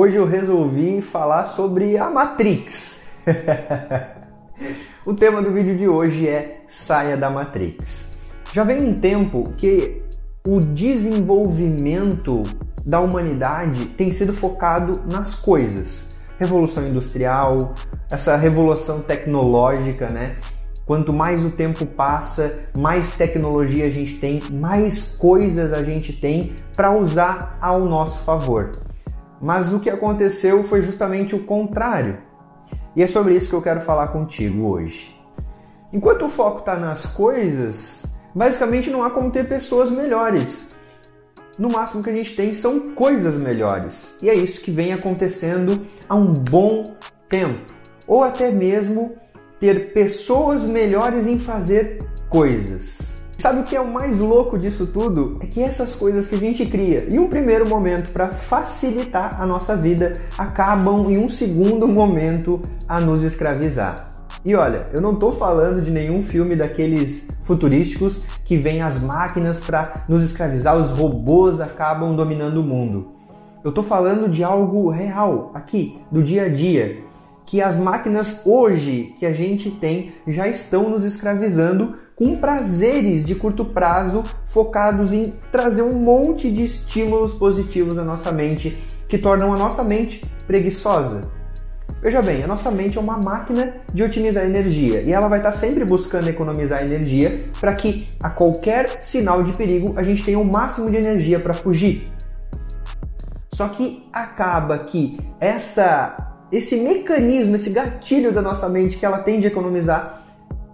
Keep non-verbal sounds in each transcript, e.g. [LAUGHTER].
Hoje eu resolvi falar sobre a Matrix. [LAUGHS] o tema do vídeo de hoje é saia da Matrix. Já vem um tempo que o desenvolvimento da humanidade tem sido focado nas coisas. Revolução industrial, essa revolução tecnológica, né? Quanto mais o tempo passa, mais tecnologia a gente tem, mais coisas a gente tem para usar ao nosso favor. Mas o que aconteceu foi justamente o contrário. E é sobre isso que eu quero falar contigo hoje. Enquanto o foco está nas coisas, basicamente não há como ter pessoas melhores. No máximo que a gente tem são coisas melhores. E é isso que vem acontecendo há um bom tempo. Ou até mesmo ter pessoas melhores em fazer coisas. Sabe o que é o mais louco disso tudo? É que essas coisas que a gente cria em um primeiro momento para facilitar a nossa vida acabam em um segundo momento a nos escravizar. E olha, eu não estou falando de nenhum filme daqueles futurísticos que vem as máquinas para nos escravizar, os robôs acabam dominando o mundo. Eu estou falando de algo real, aqui, do dia a dia, que as máquinas hoje que a gente tem já estão nos escravizando com prazeres de curto prazo focados em trazer um monte de estímulos positivos na nossa mente que tornam a nossa mente preguiçosa. Veja bem, a nossa mente é uma máquina de otimizar energia e ela vai estar sempre buscando economizar energia para que a qualquer sinal de perigo a gente tenha o máximo de energia para fugir. Só que acaba que essa esse mecanismo, esse gatilho da nossa mente que ela tem de economizar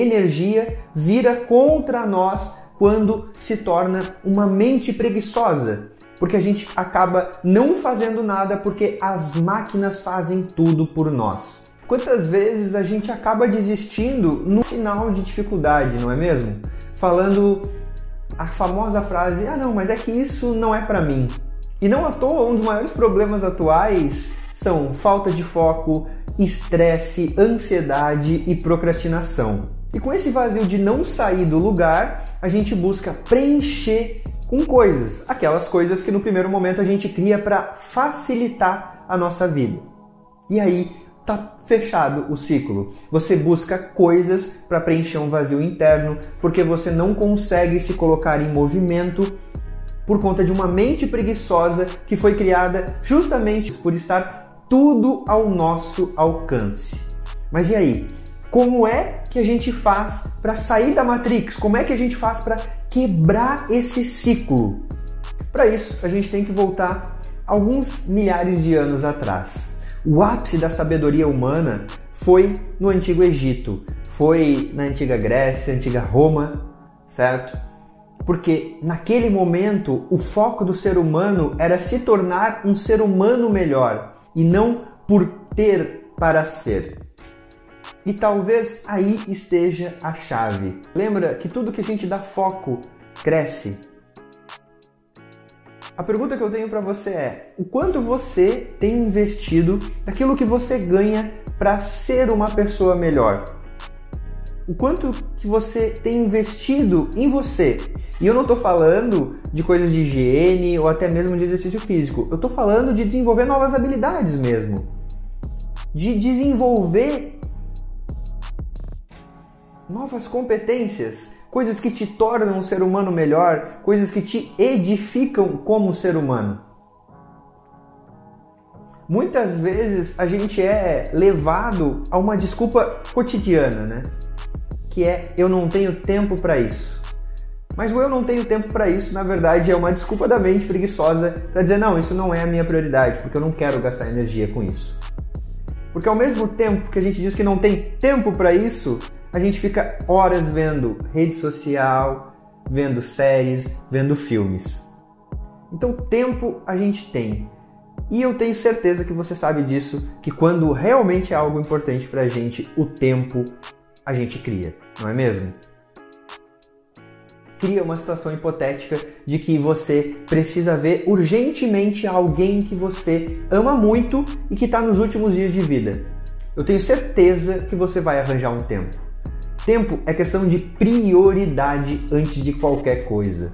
energia vira contra nós quando se torna uma mente preguiçosa, porque a gente acaba não fazendo nada porque as máquinas fazem tudo por nós. Quantas vezes a gente acaba desistindo no sinal de dificuldade, não é mesmo? Falando a famosa frase: "Ah, não, mas é que isso não é para mim". E não à toa, um dos maiores problemas atuais são falta de foco, estresse, ansiedade e procrastinação. E com esse vazio de não sair do lugar, a gente busca preencher com coisas, aquelas coisas que no primeiro momento a gente cria para facilitar a nossa vida. E aí tá fechado o ciclo. Você busca coisas para preencher um vazio interno, porque você não consegue se colocar em movimento por conta de uma mente preguiçosa que foi criada justamente por estar tudo ao nosso alcance. Mas e aí? Como é que a gente faz para sair da Matrix? Como é que a gente faz para quebrar esse ciclo? Para isso, a gente tem que voltar alguns milhares de anos atrás. O ápice da sabedoria humana foi no Antigo Egito, foi na Antiga Grécia, Antiga Roma, certo? Porque naquele momento o foco do ser humano era se tornar um ser humano melhor e não por ter para ser. E talvez aí esteja a chave. Lembra que tudo que a gente dá foco cresce. A pergunta que eu tenho para você é: o quanto você tem investido naquilo que você ganha para ser uma pessoa melhor? O quanto que você tem investido em você? E eu não estou falando de coisas de higiene ou até mesmo de exercício físico. Eu estou falando de desenvolver novas habilidades mesmo. De desenvolver novas competências, coisas que te tornam um ser humano melhor, coisas que te edificam como ser humano. Muitas vezes a gente é levado a uma desculpa cotidiana, né? Que é eu não tenho tempo para isso. Mas o eu não tenho tempo para isso, na verdade, é uma desculpa da mente preguiçosa para dizer não, isso não é a minha prioridade, porque eu não quero gastar energia com isso. Porque ao mesmo tempo que a gente diz que não tem tempo para isso, a gente fica horas vendo rede social, vendo séries, vendo filmes. Então, tempo a gente tem. E eu tenho certeza que você sabe disso, que quando realmente é algo importante para a gente, o tempo a gente cria, não é mesmo? Cria uma situação hipotética de que você precisa ver urgentemente alguém que você ama muito e que está nos últimos dias de vida. Eu tenho certeza que você vai arranjar um tempo. Tempo é questão de prioridade antes de qualquer coisa.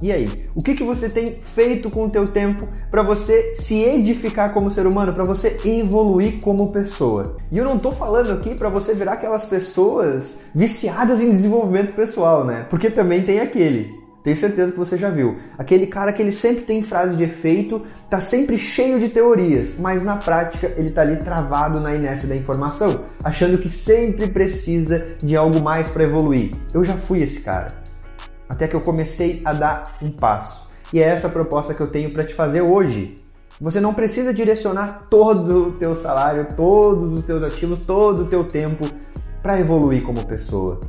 E aí, o que, que você tem feito com o teu tempo para você se edificar como ser humano, para você evoluir como pessoa? E eu não estou falando aqui para você virar aquelas pessoas viciadas em desenvolvimento pessoal, né? Porque também tem aquele. Tenho certeza que você já viu. Aquele cara que ele sempre tem frase de efeito, tá sempre cheio de teorias, mas na prática ele tá ali travado na inércia da informação, achando que sempre precisa de algo mais para evoluir. Eu já fui esse cara até que eu comecei a dar um passo. E é essa a proposta que eu tenho para te fazer hoje. Você não precisa direcionar todo o teu salário, todos os teus ativos, todo o teu tempo para evoluir como pessoa.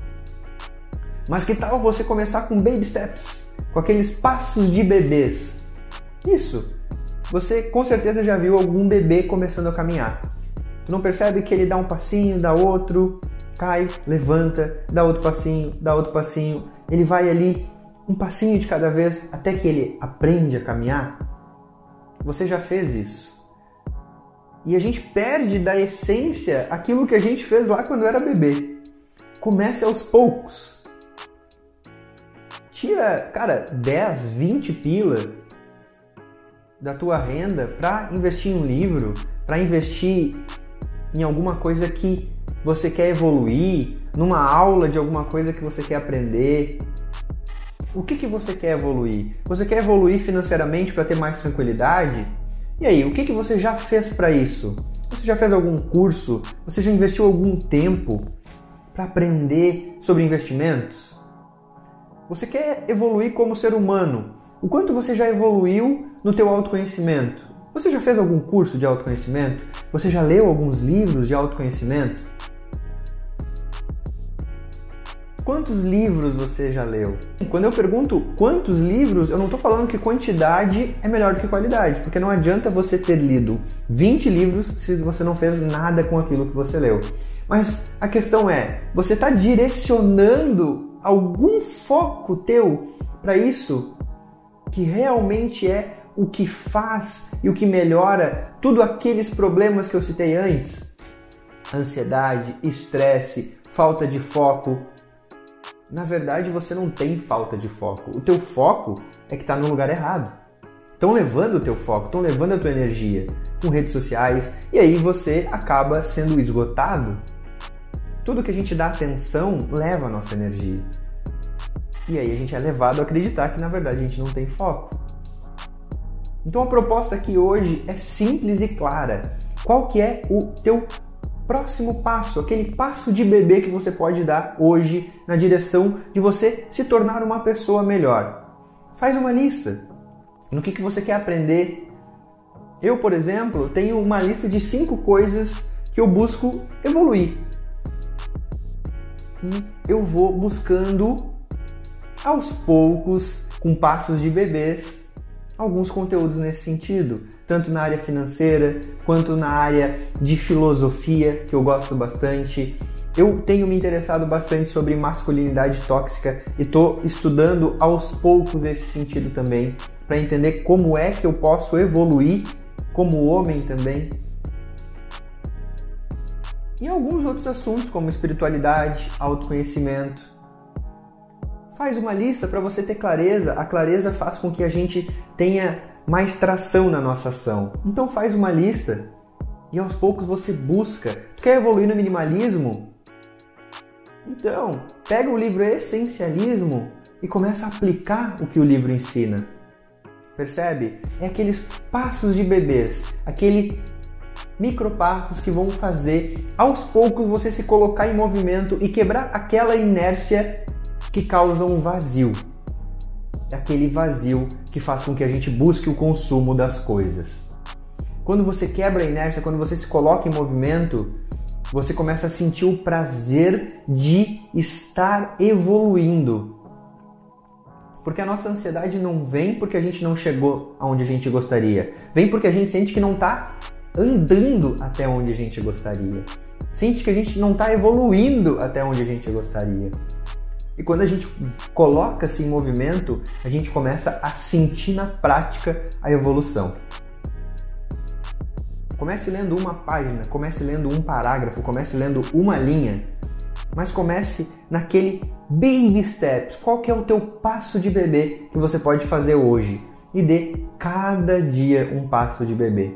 Mas que tal você começar com baby steps, com aqueles passos de bebês? Isso. Você com certeza já viu algum bebê começando a caminhar. Tu não percebe que ele dá um passinho, dá outro, cai, levanta, dá outro passinho, dá outro passinho, ele vai ali um passinho de cada vez até que ele aprende a caminhar. Você já fez isso. E a gente perde da essência aquilo que a gente fez lá quando era bebê. Comece aos poucos. Tira, cara, 10, 20 pila da tua renda para investir em um livro, para investir em alguma coisa que você quer evoluir, numa aula de alguma coisa que você quer aprender. O que, que você quer evoluir? Você quer evoluir financeiramente para ter mais tranquilidade? E aí, o que, que você já fez para isso? Você já fez algum curso? Você já investiu algum tempo para aprender sobre investimentos? Você quer evoluir como ser humano? O quanto você já evoluiu no teu autoconhecimento? Você já fez algum curso de autoconhecimento? Você já leu alguns livros de autoconhecimento? Quantos livros você já leu? Quando eu pergunto quantos livros, eu não estou falando que quantidade é melhor do que qualidade, porque não adianta você ter lido 20 livros se você não fez nada com aquilo que você leu. Mas a questão é, você está direcionando algum foco teu para isso que realmente é o que faz e o que melhora tudo aqueles problemas que eu citei antes? Ansiedade, estresse, falta de foco, na verdade você não tem falta de foco. O teu foco é que está no lugar errado. Estão levando o teu foco, estão levando a tua energia com redes sociais e aí você acaba sendo esgotado. Tudo que a gente dá atenção leva a nossa energia. E aí a gente é levado a acreditar que na verdade a gente não tem foco. Então a proposta aqui hoje é simples e clara. Qual que é o teu próximo passo, aquele passo de bebê que você pode dar hoje na direção de você se tornar uma pessoa melhor. Faz uma lista no que, que você quer aprender. Eu, por exemplo, tenho uma lista de cinco coisas que eu busco evoluir. E eu vou buscando aos poucos, com passos de bebês, alguns conteúdos nesse sentido tanto na área financeira quanto na área de filosofia, que eu gosto bastante. Eu tenho me interessado bastante sobre masculinidade tóxica e estou estudando aos poucos esse sentido também, para entender como é que eu posso evoluir como homem também. E alguns outros assuntos, como espiritualidade, autoconhecimento. Faz uma lista para você ter clareza. A clareza faz com que a gente tenha mais tração na nossa ação. Então faz uma lista e aos poucos você busca. Tu quer evoluir no minimalismo? Então, pega o livro Essencialismo e começa a aplicar o que o livro ensina. Percebe? É aqueles passos de bebês, aquele micropassos que vão fazer aos poucos você se colocar em movimento e quebrar aquela inércia que causa um vazio aquele vazio que faz com que a gente busque o consumo das coisas. Quando você quebra a inércia, quando você se coloca em movimento, você começa a sentir o prazer de estar evoluindo. Porque a nossa ansiedade não vem porque a gente não chegou aonde a gente gostaria. Vem porque a gente sente que não está andando até onde a gente gostaria. Sente que a gente não está evoluindo até onde a gente gostaria. E quando a gente coloca-se em movimento, a gente começa a sentir na prática a evolução. Comece lendo uma página, comece lendo um parágrafo, comece lendo uma linha, mas comece naquele baby steps. Qual que é o teu passo de bebê que você pode fazer hoje? E dê cada dia um passo de bebê.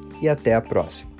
e até a próxima.